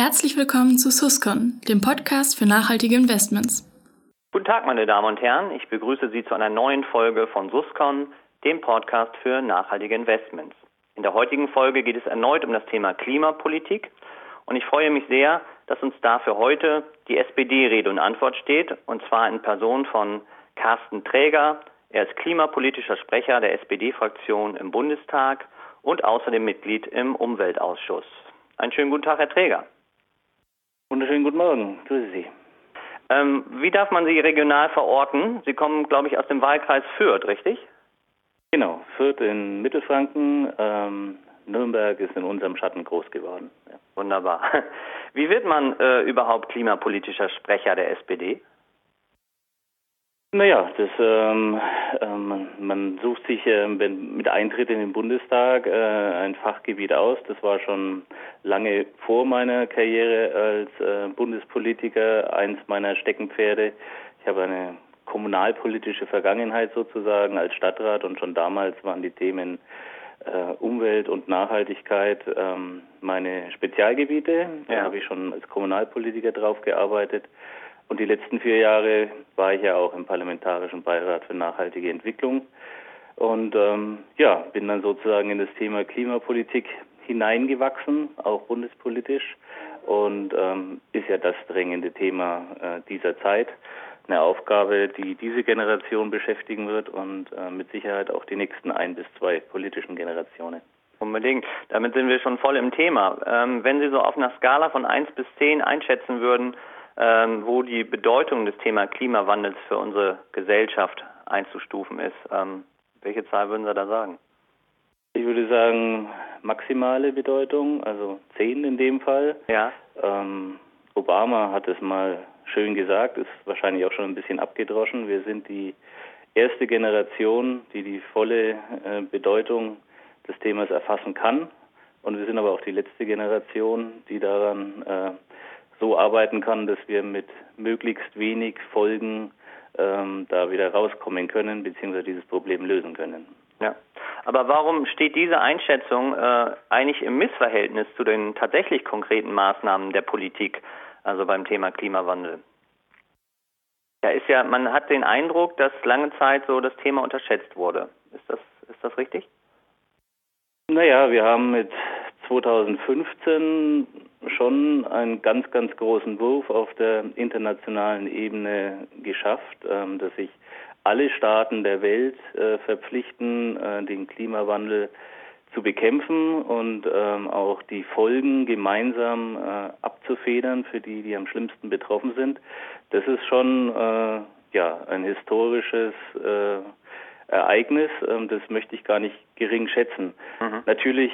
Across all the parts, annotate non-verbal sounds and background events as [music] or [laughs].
Herzlich willkommen zu Suscon, dem Podcast für nachhaltige Investments. Guten Tag, meine Damen und Herren. Ich begrüße Sie zu einer neuen Folge von Suscon, dem Podcast für nachhaltige Investments. In der heutigen Folge geht es erneut um das Thema Klimapolitik und ich freue mich sehr, dass uns dafür heute die SPD Rede und Antwort steht und zwar in Person von Carsten Träger. Er ist klimapolitischer Sprecher der SPD-Fraktion im Bundestag und außerdem Mitglied im Umweltausschuss. Einen schönen guten Tag, Herr Träger. Wunderschönen guten Morgen. Grüße Sie. Ähm, wie darf man Sie regional verorten? Sie kommen, glaube ich, aus dem Wahlkreis Fürth, richtig? Genau, Fürth in Mittelfranken. Ähm, Nürnberg ist in unserem Schatten groß geworden. Ja. Wunderbar. [laughs] Wie wird man äh, überhaupt klimapolitischer Sprecher der SPD? Naja, das, ähm, ähm, man sucht sich äh, mit Eintritt in den Bundestag äh, ein Fachgebiet aus. Das war schon lange vor meiner Karriere als äh, Bundespolitiker eins meiner Steckenpferde. Ich habe eine kommunalpolitische Vergangenheit sozusagen als Stadtrat und schon damals waren die Themen äh, Umwelt und Nachhaltigkeit ähm, meine Spezialgebiete. Da ja. habe ich schon als Kommunalpolitiker drauf gearbeitet. Und die letzten vier Jahre war ich ja auch im Parlamentarischen Beirat für nachhaltige Entwicklung. Und ähm, ja, bin dann sozusagen in das Thema Klimapolitik hineingewachsen, auch bundespolitisch. Und ähm, ist ja das drängende Thema äh, dieser Zeit. Eine Aufgabe, die diese Generation beschäftigen wird und äh, mit Sicherheit auch die nächsten ein bis zwei politischen Generationen. Unbedingt. Damit sind wir schon voll im Thema. Ähm, wenn Sie so auf einer Skala von eins bis zehn einschätzen würden, ähm, wo die Bedeutung des Thema Klimawandels für unsere Gesellschaft einzustufen ist. Ähm, welche Zahl würden Sie da sagen? Ich würde sagen maximale Bedeutung, also 10 in dem Fall. Ja. Ähm, Obama hat es mal schön gesagt, ist wahrscheinlich auch schon ein bisschen abgedroschen. Wir sind die erste Generation, die die volle äh, Bedeutung des Themas erfassen kann. Und wir sind aber auch die letzte Generation, die daran äh, so arbeiten kann, dass wir mit möglichst wenig Folgen ähm, da wieder rauskommen können, beziehungsweise dieses Problem lösen können. Ja. Aber warum steht diese Einschätzung äh, eigentlich im Missverhältnis zu den tatsächlich konkreten Maßnahmen der Politik, also beim Thema Klimawandel? Ja, ist ja, man hat den Eindruck, dass lange Zeit so das Thema unterschätzt wurde. Ist das, ist das richtig? Naja, wir haben mit 2015 schon einen ganz, ganz großen Wurf auf der internationalen Ebene geschafft, ähm, dass sich alle Staaten der Welt äh, verpflichten, äh, den Klimawandel zu bekämpfen und ähm, auch die Folgen gemeinsam äh, abzufedern für die, die am schlimmsten betroffen sind. Das ist schon ja ein historisches Ereignis. Ähm, das möchte ich gar nicht gering schätzen. Mhm. Natürlich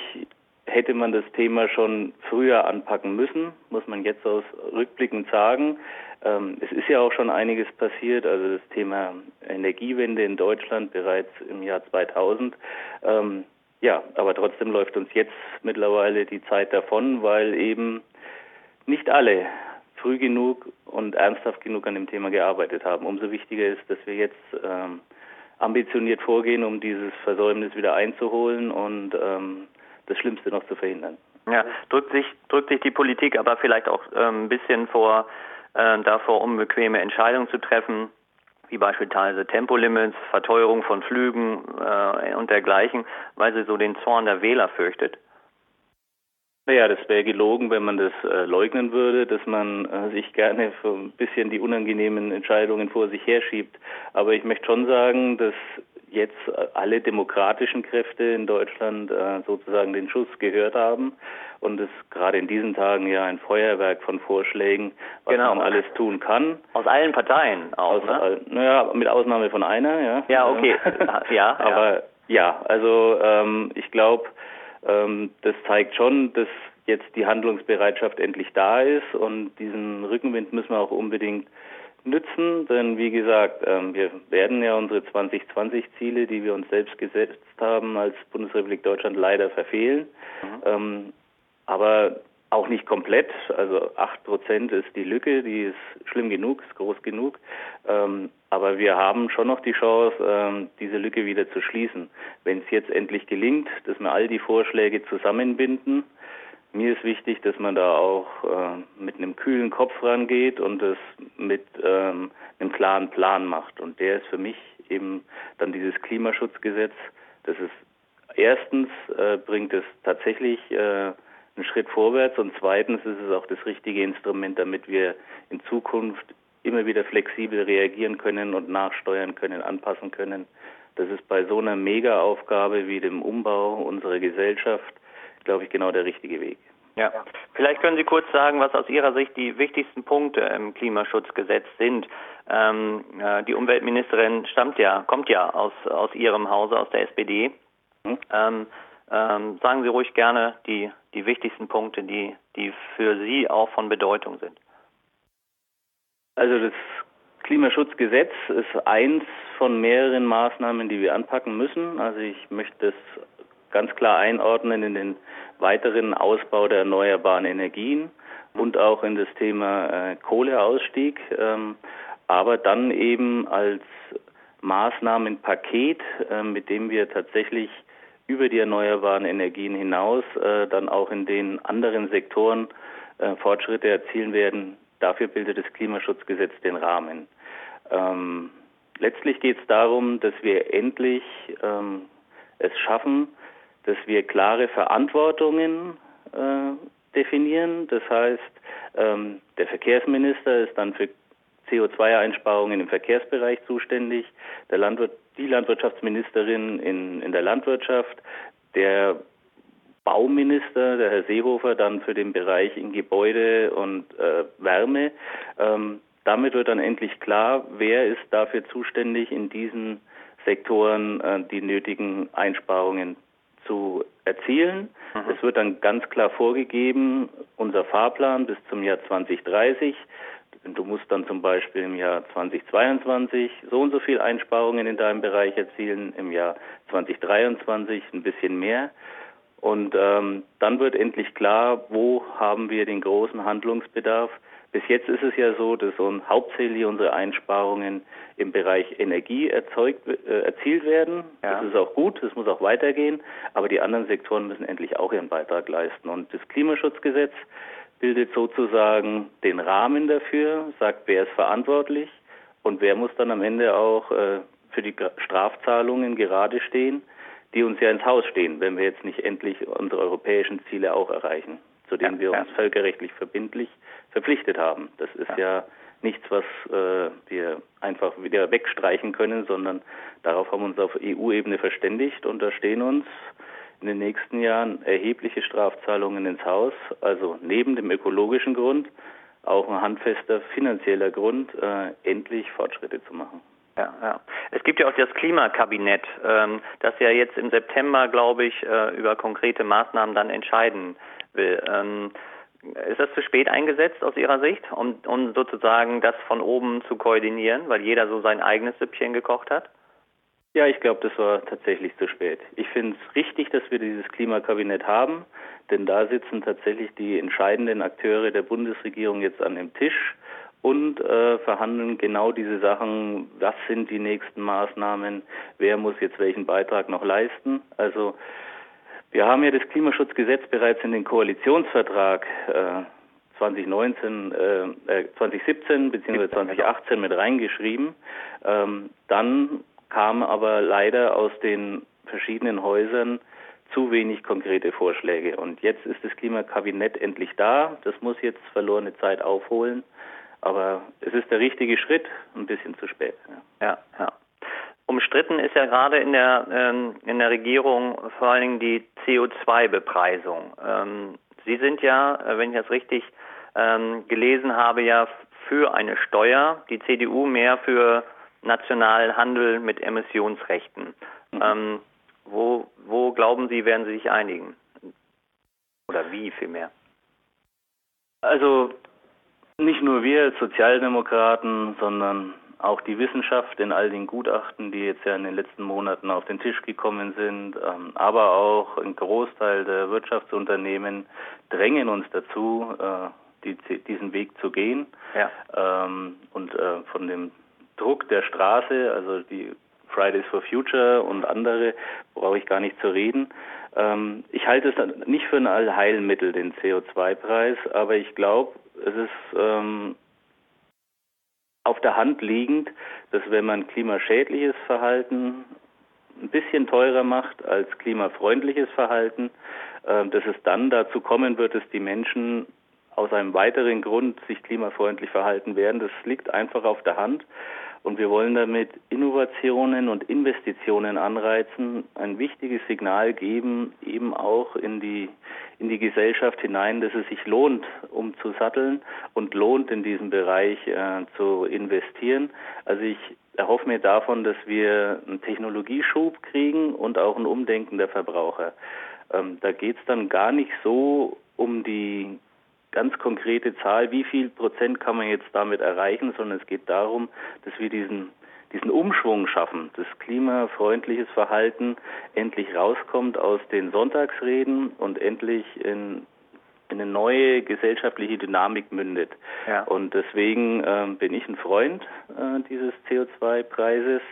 hätte man das Thema schon früher anpacken müssen, muss man jetzt aus rückblickend sagen. Ähm, es ist ja auch schon einiges passiert, also das Thema Energiewende in Deutschland bereits im Jahr 2000. Ähm, ja, aber trotzdem läuft uns jetzt mittlerweile die Zeit davon, weil eben nicht alle früh genug und ernsthaft genug an dem Thema gearbeitet haben. Umso wichtiger ist, dass wir jetzt ähm, ambitioniert vorgehen, um dieses Versäumnis wieder einzuholen und ähm, das Schlimmste noch zu verhindern. Ja, drückt sich, drückt sich die Politik aber vielleicht auch äh, ein bisschen vor, äh, davor, unbequeme Entscheidungen zu treffen, wie beispielsweise Tempolimits, Verteuerung von Flügen äh, und dergleichen, weil sie so den Zorn der Wähler fürchtet. Naja, das wäre gelogen, wenn man das äh, leugnen würde, dass man äh, sich gerne für ein bisschen die unangenehmen Entscheidungen vor sich herschiebt. Aber ich möchte schon sagen, dass jetzt alle demokratischen Kräfte in Deutschland äh, sozusagen den Schuss gehört haben und es gerade in diesen Tagen ja ein Feuerwerk von Vorschlägen, was genau. man alles tun kann. Aus allen Parteien auch, Aus, ne? Naja, mit Ausnahme von einer, ja. Ja, okay. [laughs] ja, aber ja, also ähm, ich glaube, ähm, das zeigt schon, dass jetzt die Handlungsbereitschaft endlich da ist und diesen Rückenwind müssen wir auch unbedingt nützen, denn wie gesagt, ähm, wir werden ja unsere 2020-Ziele, die wir uns selbst gesetzt haben, als Bundesrepublik Deutschland leider verfehlen. Mhm. Ähm, aber auch nicht komplett. Also acht Prozent ist die Lücke, die ist schlimm genug, ist groß genug. Ähm, aber wir haben schon noch die Chance, diese Lücke wieder zu schließen. Wenn es jetzt endlich gelingt, dass wir all die Vorschläge zusammenbinden, mir ist wichtig, dass man da auch äh, mit einem kühlen Kopf rangeht und es mit ähm, einem klaren Plan macht. Und der ist für mich eben dann dieses Klimaschutzgesetz. Das ist erstens äh, bringt es tatsächlich äh, einen Schritt vorwärts und zweitens ist es auch das richtige Instrument, damit wir in Zukunft immer wieder flexibel reagieren können und nachsteuern können, anpassen können. Das ist bei so einer Mega-Aufgabe wie dem Umbau unserer Gesellschaft, glaube ich, genau der richtige Weg. Ja, vielleicht können Sie kurz sagen, was aus Ihrer Sicht die wichtigsten Punkte im Klimaschutzgesetz sind. Ähm, äh, die Umweltministerin stammt ja, kommt ja aus, aus Ihrem Hause, aus der SPD. Mhm. Ähm, ähm, sagen Sie ruhig gerne die, die wichtigsten Punkte, die, die für Sie auch von Bedeutung sind. Also das Klimaschutzgesetz ist eins von mehreren Maßnahmen, die wir anpacken müssen. Also ich möchte es ganz klar einordnen in den weiteren Ausbau der erneuerbaren Energien und auch in das Thema äh, Kohleausstieg, ähm, aber dann eben als Maßnahmenpaket, äh, mit dem wir tatsächlich über die erneuerbaren Energien hinaus äh, dann auch in den anderen Sektoren äh, Fortschritte erzielen werden. Dafür bildet das Klimaschutzgesetz den Rahmen. Ähm, letztlich geht es darum, dass wir endlich ähm, es schaffen, dass wir klare Verantwortungen äh, definieren. Das heißt, ähm, der Verkehrsminister ist dann für CO2-Einsparungen im Verkehrsbereich zuständig, der Landwirt, die Landwirtschaftsministerin in, in der Landwirtschaft, der Bauminister, der Herr Seehofer, dann für den Bereich in Gebäude und äh, Wärme. Ähm, damit wird dann endlich klar, wer ist dafür zuständig, in diesen Sektoren äh, die nötigen Einsparungen zu erzielen. Mhm. Es wird dann ganz klar vorgegeben, unser Fahrplan bis zum Jahr 2030. Du musst dann zum Beispiel im Jahr 2022 so und so viel Einsparungen in deinem Bereich erzielen, im Jahr 2023 ein bisschen mehr. Und ähm, dann wird endlich klar, wo haben wir den großen Handlungsbedarf bis jetzt ist es ja so, dass so hauptsächlich unsere Einsparungen im Bereich Energie erzeugt, äh, erzielt werden. Ja. Das ist auch gut, das muss auch weitergehen, aber die anderen Sektoren müssen endlich auch ihren Beitrag leisten. Und das Klimaschutzgesetz bildet sozusagen den Rahmen dafür, sagt, wer ist verantwortlich und wer muss dann am Ende auch äh, für die Strafzahlungen gerade stehen, die uns ja ins Haus stehen, wenn wir jetzt nicht endlich unsere europäischen Ziele auch erreichen zu denen ja, wir uns völkerrechtlich verbindlich verpflichtet haben. Das ist ja, ja nichts, was äh, wir einfach wieder wegstreichen können, sondern darauf haben wir uns auf EU-Ebene verständigt und da stehen uns in den nächsten Jahren erhebliche Strafzahlungen ins Haus, also neben dem ökologischen Grund auch ein handfester finanzieller Grund, äh, endlich Fortschritte zu machen. Ja, ja. Es gibt ja auch das Klimakabinett, ähm, das ja jetzt im September, glaube ich, äh, über konkrete Maßnahmen dann entscheiden will. Ähm, ist das zu spät eingesetzt aus Ihrer Sicht, um, um sozusagen das von oben zu koordinieren, weil jeder so sein eigenes Süppchen gekocht hat? Ja, ich glaube, das war tatsächlich zu spät. Ich finde es richtig, dass wir dieses Klimakabinett haben, denn da sitzen tatsächlich die entscheidenden Akteure der Bundesregierung jetzt an dem Tisch und äh, verhandeln genau diese Sachen, was sind die nächsten Maßnahmen, wer muss jetzt welchen Beitrag noch leisten. Also wir haben ja das Klimaschutzgesetz bereits in den Koalitionsvertrag äh, 2019, äh, 2017 bzw. 2018 mit reingeschrieben. Ähm, dann kam aber leider aus den verschiedenen Häusern zu wenig konkrete Vorschläge. Und jetzt ist das Klimakabinett endlich da. Das muss jetzt verlorene Zeit aufholen. Aber es ist der richtige Schritt, ein bisschen zu spät. Ja, ja. ja. Umstritten ist ja gerade in der, ähm, in der Regierung vor allen Dingen die CO2-Bepreisung. Ähm, Sie sind ja, äh, wenn ich das richtig ähm, gelesen habe, ja für eine Steuer, die CDU mehr für nationalen Handel mit Emissionsrechten. Mhm. Ähm, wo, wo glauben Sie, werden Sie sich einigen? Oder wie vielmehr? Also nicht nur wir als Sozialdemokraten, sondern auch die Wissenschaft in all den Gutachten, die jetzt ja in den letzten Monaten auf den Tisch gekommen sind, ähm, aber auch ein Großteil der Wirtschaftsunternehmen drängen uns dazu, äh, die, diesen Weg zu gehen. Ja. Ähm, und äh, von dem Druck der Straße, also die Fridays for Future und andere, brauche ich gar nicht zu reden. Ähm, ich halte es nicht für ein Allheilmittel, den CO2-Preis, aber ich glaube, es ist auf der Hand liegend, dass wenn man klimaschädliches Verhalten ein bisschen teurer macht als klimafreundliches Verhalten, äh, dass es dann dazu kommen wird, dass die Menschen aus einem weiteren Grund sich klimafreundlich verhalten werden. Das liegt einfach auf der Hand. Und wir wollen damit Innovationen und Investitionen anreizen, ein wichtiges Signal geben, eben auch in die, in die Gesellschaft hinein, dass es sich lohnt, um zu satteln und lohnt, in diesem Bereich äh, zu investieren. Also ich erhoffe mir davon, dass wir einen Technologieschub kriegen und auch ein Umdenken der Verbraucher. Ähm, da geht es dann gar nicht so um die ganz konkrete Zahl, wie viel Prozent kann man jetzt damit erreichen, sondern es geht darum, dass wir diesen diesen Umschwung schaffen, dass klimafreundliches Verhalten endlich rauskommt aus den Sonntagsreden und endlich in, in eine neue gesellschaftliche Dynamik mündet. Ja. Und deswegen äh, bin ich ein Freund äh, dieses CO2-Preises,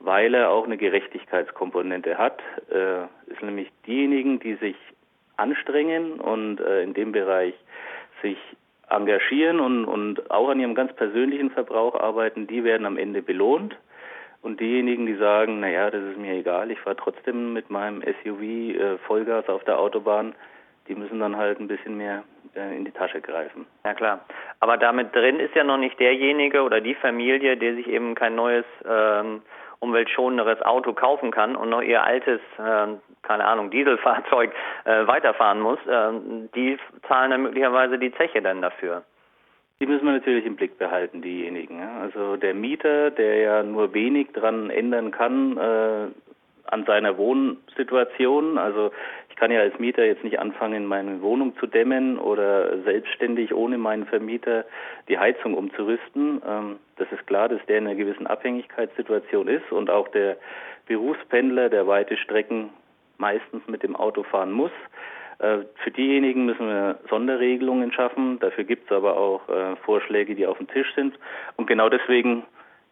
weil er auch eine Gerechtigkeitskomponente hat. Äh, ist nämlich diejenigen, die sich anstrengen und äh, in dem Bereich sich engagieren und, und auch an ihrem ganz persönlichen Verbrauch arbeiten, die werden am Ende belohnt. Und diejenigen, die sagen, naja, das ist mir egal, ich fahre trotzdem mit meinem SUV äh, Vollgas auf der Autobahn, die müssen dann halt ein bisschen mehr äh, in die Tasche greifen. Ja klar. Aber damit drin ist ja noch nicht derjenige oder die Familie, der sich eben kein neues ähm, umweltschonenderes Auto kaufen kann und noch ihr altes, äh, keine Ahnung, Dieselfahrzeug äh, weiterfahren muss, äh, die zahlen dann möglicherweise die Zeche dann dafür. Die müssen wir natürlich im Blick behalten, diejenigen. Also der Mieter, der ja nur wenig dran ändern kann äh, an seiner Wohnsituation, also ich kann ja als Mieter jetzt nicht anfangen, meine Wohnung zu dämmen oder selbstständig ohne meinen Vermieter die Heizung umzurüsten. Ähm, das ist klar, dass der in einer gewissen Abhängigkeitssituation ist und auch der Berufspendler, der weite Strecken meistens mit dem Auto fahren muss. Äh, für diejenigen müssen wir Sonderregelungen schaffen. Dafür gibt es aber auch äh, Vorschläge, die auf dem Tisch sind. Und genau deswegen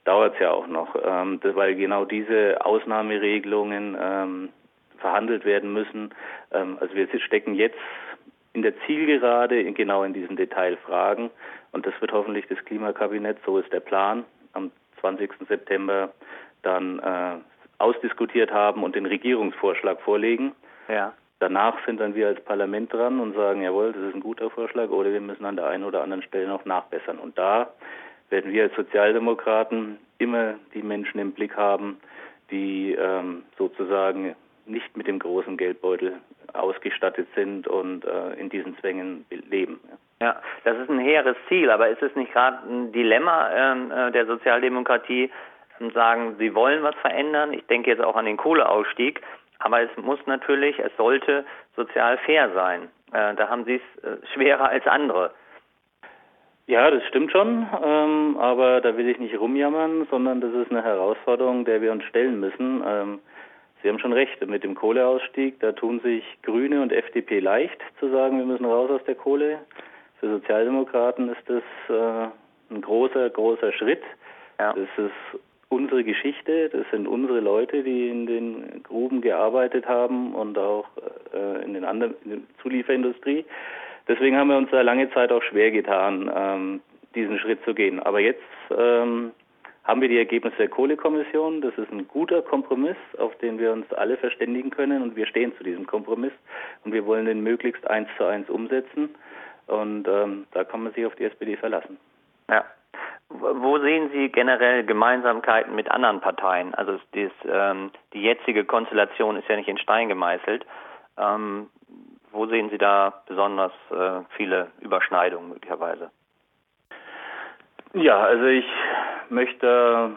dauert es ja auch noch, ähm, weil genau diese Ausnahmeregelungen ähm, verhandelt werden müssen. Ähm, also wir stecken jetzt in der Zielgerade genau in diesen Detailfragen und das wird hoffentlich das Klimakabinett, so ist der Plan, am 20. September dann äh, ausdiskutiert haben und den Regierungsvorschlag vorlegen. Ja. Danach sind dann wir als Parlament dran und sagen, jawohl, das ist ein guter Vorschlag oder wir müssen an der einen oder anderen Stelle noch nachbessern. Und da werden wir als Sozialdemokraten immer die Menschen im Blick haben, die ähm, sozusagen nicht mit dem großen Geldbeutel ausgestattet sind und äh, in diesen Zwängen leben. Ja. das ist ein hehres Ziel, aber ist es nicht gerade ein Dilemma ähm, äh, der Sozialdemokratie, sagen, sie wollen was verändern? Ich denke jetzt auch an den Kohleausstieg, aber es muss natürlich, es sollte sozial fair sein. Äh, da haben sie es äh, schwerer als andere. Ja, das stimmt schon, ähm, aber da will ich nicht rumjammern, sondern das ist eine Herausforderung, der wir uns stellen müssen. Ähm, Sie haben schon recht, mit dem Kohleausstieg, da tun sich Grüne und FDP leicht zu sagen, wir müssen raus aus der Kohle. Für Sozialdemokraten ist das äh, ein großer, großer Schritt. Ja. Das ist unsere Geschichte, das sind unsere Leute, die in den Gruben gearbeitet haben und auch äh, in den anderen in der Zulieferindustrie. Deswegen haben wir uns da lange Zeit auch schwer getan, ähm, diesen Schritt zu gehen. Aber jetzt ähm, haben wir die Ergebnisse der Kohlekommission. Das ist ein guter Kompromiss, auf den wir uns alle verständigen können und wir stehen zu diesem Kompromiss und wir wollen den möglichst eins zu eins umsetzen und ähm, da kann man sich auf die SPD verlassen. Ja. Wo sehen Sie generell Gemeinsamkeiten mit anderen Parteien? Also dies, ähm, die jetzige Konstellation ist ja nicht in Stein gemeißelt. Ähm, wo sehen Sie da besonders äh, viele Überschneidungen möglicherweise? Ja, also ich möchte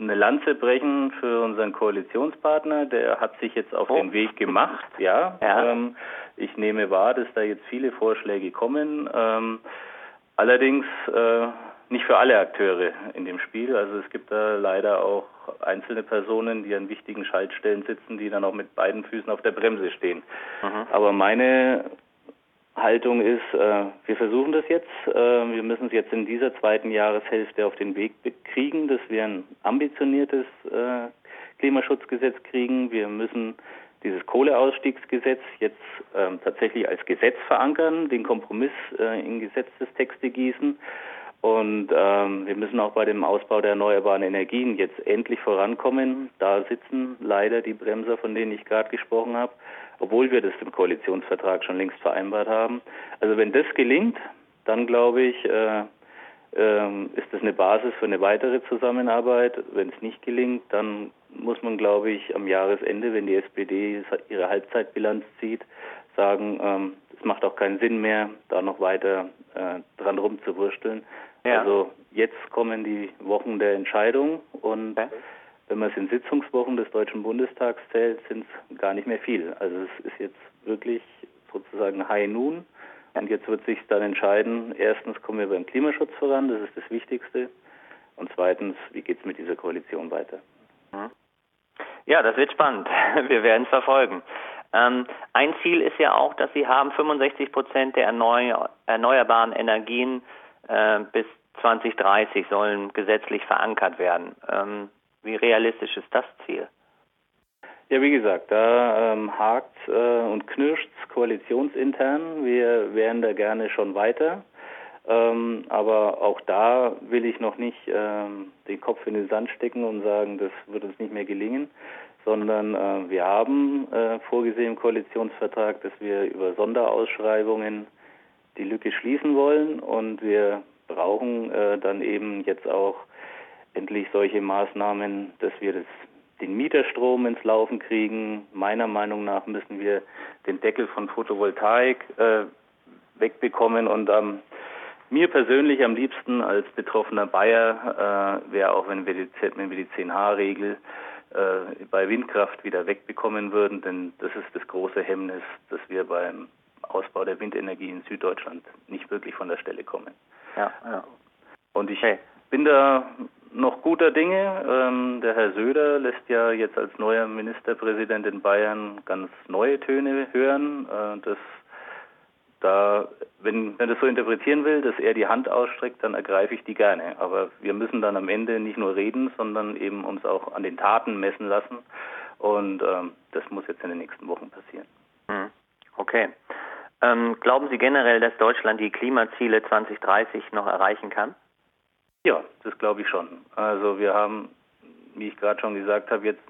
eine Lanze brechen für unseren Koalitionspartner. Der hat sich jetzt auf oh. den Weg gemacht. Ja, [laughs] ja. Ähm, ich nehme wahr, dass da jetzt viele Vorschläge kommen. Ähm, allerdings äh, nicht für alle Akteure in dem Spiel. Also es gibt da leider auch einzelne Personen, die an wichtigen Schaltstellen sitzen, die dann auch mit beiden Füßen auf der Bremse stehen. Mhm. Aber meine Haltung ist, äh, wir versuchen das jetzt. Äh, wir müssen es jetzt in dieser zweiten Jahreshälfte auf den Weg kriegen, dass wir ein ambitioniertes äh, Klimaschutzgesetz kriegen. Wir müssen dieses Kohleausstiegsgesetz jetzt ähm, tatsächlich als Gesetz verankern, den Kompromiss äh, in Gesetzestexte gießen. Und ähm, wir müssen auch bei dem Ausbau der erneuerbaren Energien jetzt endlich vorankommen. Da sitzen leider die Bremser, von denen ich gerade gesprochen habe, obwohl wir das im Koalitionsvertrag schon längst vereinbart haben. Also wenn das gelingt, dann glaube ich, äh, äh, ist das eine Basis für eine weitere Zusammenarbeit. Wenn es nicht gelingt, dann muss man, glaube ich, am Jahresende, wenn die SPD ihre Halbzeitbilanz zieht, sagen, ähm, es macht auch keinen Sinn mehr, da noch weiter äh, dran rumzuwursteln. Ja. Also jetzt kommen die Wochen der Entscheidung und okay. wenn man es in Sitzungswochen des Deutschen Bundestags zählt, sind es gar nicht mehr viel. Also es ist jetzt wirklich sozusagen High Noon. Und jetzt wird sich dann entscheiden, erstens kommen wir beim Klimaschutz voran, das ist das Wichtigste. Und zweitens, wie geht es mit dieser Koalition weiter? Ja, das wird spannend. [laughs] Wir werden es verfolgen. Ähm, ein Ziel ist ja auch, dass Sie haben 65 Prozent der erneu erneuerbaren Energien äh, bis 2030 sollen gesetzlich verankert werden. Ähm, wie realistisch ist das Ziel? Ja, wie gesagt, da ähm, hakt äh, und knirscht koalitionsintern. Wir wären da gerne schon weiter. Ähm, aber auch da will ich noch nicht ähm, den Kopf in den Sand stecken und sagen, das wird uns nicht mehr gelingen, sondern äh, wir haben äh, vorgesehen im Koalitionsvertrag, dass wir über Sonderausschreibungen die Lücke schließen wollen. Und wir brauchen äh, dann eben jetzt auch endlich solche Maßnahmen, dass wir das, den Mieterstrom ins Laufen kriegen. Meiner Meinung nach müssen wir den Deckel von Photovoltaik äh, wegbekommen. Und am mir persönlich am liebsten als betroffener Bayer äh, wäre auch, wenn wir die, wenn wir die 10H-Regel äh, bei Windkraft wieder wegbekommen würden, denn das ist das große Hemmnis, dass wir beim Ausbau der Windenergie in Süddeutschland nicht wirklich von der Stelle kommen. Ja, ja. Und ich hey. bin da noch guter Dinge. Ähm, der Herr Söder lässt ja jetzt als neuer Ministerpräsident in Bayern ganz neue Töne hören. Äh, das da, wenn wenn das so interpretieren will, dass er die Hand ausstreckt, dann ergreife ich die gerne. Aber wir müssen dann am Ende nicht nur reden, sondern eben uns auch an den Taten messen lassen. Und ähm, das muss jetzt in den nächsten Wochen passieren. Hm. Okay. Ähm, glauben Sie generell, dass Deutschland die Klimaziele 2030 noch erreichen kann? Ja, das glaube ich schon. Also wir haben, wie ich gerade schon gesagt habe, jetzt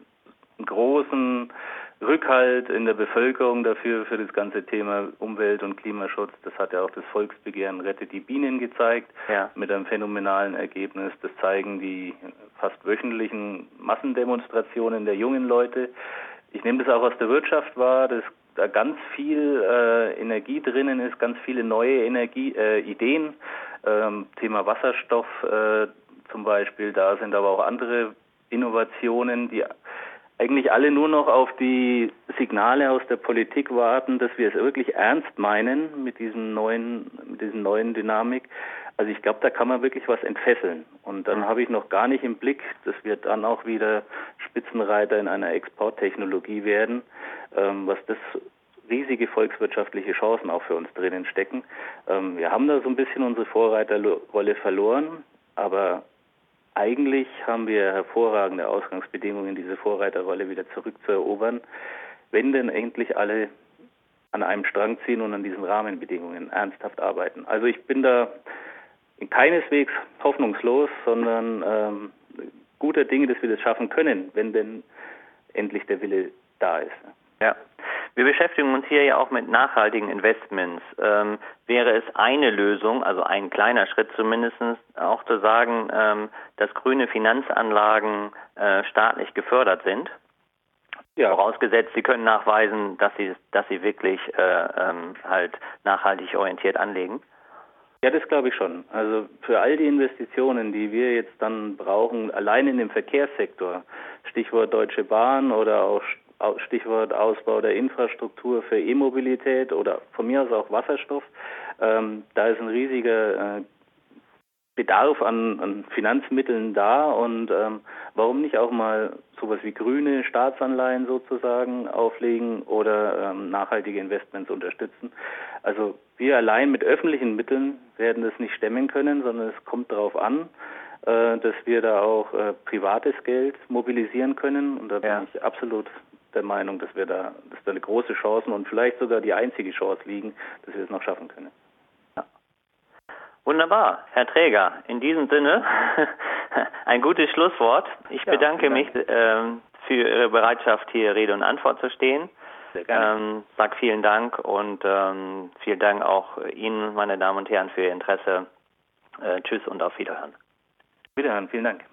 einen großen Rückhalt in der Bevölkerung dafür, für das ganze Thema Umwelt- und Klimaschutz. Das hat ja auch das Volksbegehren Rettet die Bienen gezeigt, ja. mit einem phänomenalen Ergebnis. Das zeigen die fast wöchentlichen Massendemonstrationen der jungen Leute. Ich nehme das auch aus der Wirtschaft wahr, dass da ganz viel äh, Energie drinnen ist, ganz viele neue Energie, äh, Ideen. Ähm, Thema Wasserstoff äh, zum Beispiel, da sind aber auch andere Innovationen, die eigentlich alle nur noch auf die Signale aus der Politik warten, dass wir es wirklich ernst meinen mit diesem neuen, mit diesem neuen Dynamik. Also ich glaube, da kann man wirklich was entfesseln. Und dann habe ich noch gar nicht im Blick, dass wir dann auch wieder Spitzenreiter in einer Exporttechnologie werden, was das riesige volkswirtschaftliche Chancen auch für uns drinnen stecken. Ähm, wir haben da so ein bisschen unsere Vorreiterrolle verloren, aber eigentlich haben wir hervorragende Ausgangsbedingungen, diese Vorreiterrolle wieder zurückzuerobern, wenn denn endlich alle an einem Strang ziehen und an diesen Rahmenbedingungen ernsthaft arbeiten. Also ich bin da keineswegs hoffnungslos, sondern ähm, guter Dinge, dass wir das schaffen können, wenn denn endlich der Wille da ist. Ja. Wir beschäftigen uns hier ja auch mit nachhaltigen Investments. Ähm, wäre es eine Lösung, also ein kleiner Schritt zumindest, auch zu sagen, ähm, dass grüne Finanzanlagen äh, staatlich gefördert sind? Ja. Vorausgesetzt, Sie können nachweisen, dass Sie, dass Sie wirklich äh, ähm, halt nachhaltig orientiert anlegen. Ja, das glaube ich schon. Also für all die Investitionen, die wir jetzt dann brauchen, allein in dem Verkehrssektor, Stichwort Deutsche Bahn oder auch Stichwort Ausbau der Infrastruktur für E-Mobilität oder von mir aus auch Wasserstoff. Ähm, da ist ein riesiger äh, Bedarf an, an, Finanzmitteln da und ähm, warum nicht auch mal sowas wie grüne Staatsanleihen sozusagen auflegen oder ähm, nachhaltige Investments unterstützen. Also wir allein mit öffentlichen Mitteln werden das nicht stemmen können, sondern es kommt darauf an, äh, dass wir da auch äh, privates Geld mobilisieren können. Und da Ja. bin ich absolut der Meinung, dass wir da, dass da eine große Chance und vielleicht sogar die einzige Chance liegen, dass wir es noch schaffen können. Wunderbar, Herr Träger. In diesem Sinne [laughs] ein gutes Schlusswort. Ich Ja, bedanke mich ähm, für Ihre Bereitschaft, hier Rede und Antwort zu stehen. Sehr gerne. Ähm, sag vielen Dank und ähm, vielen Dank auch Ihnen, meine Damen und Herren, für Ihr Interesse. Äh, tschüss und auf Wiederhören. Wiederhören, vielen Dank.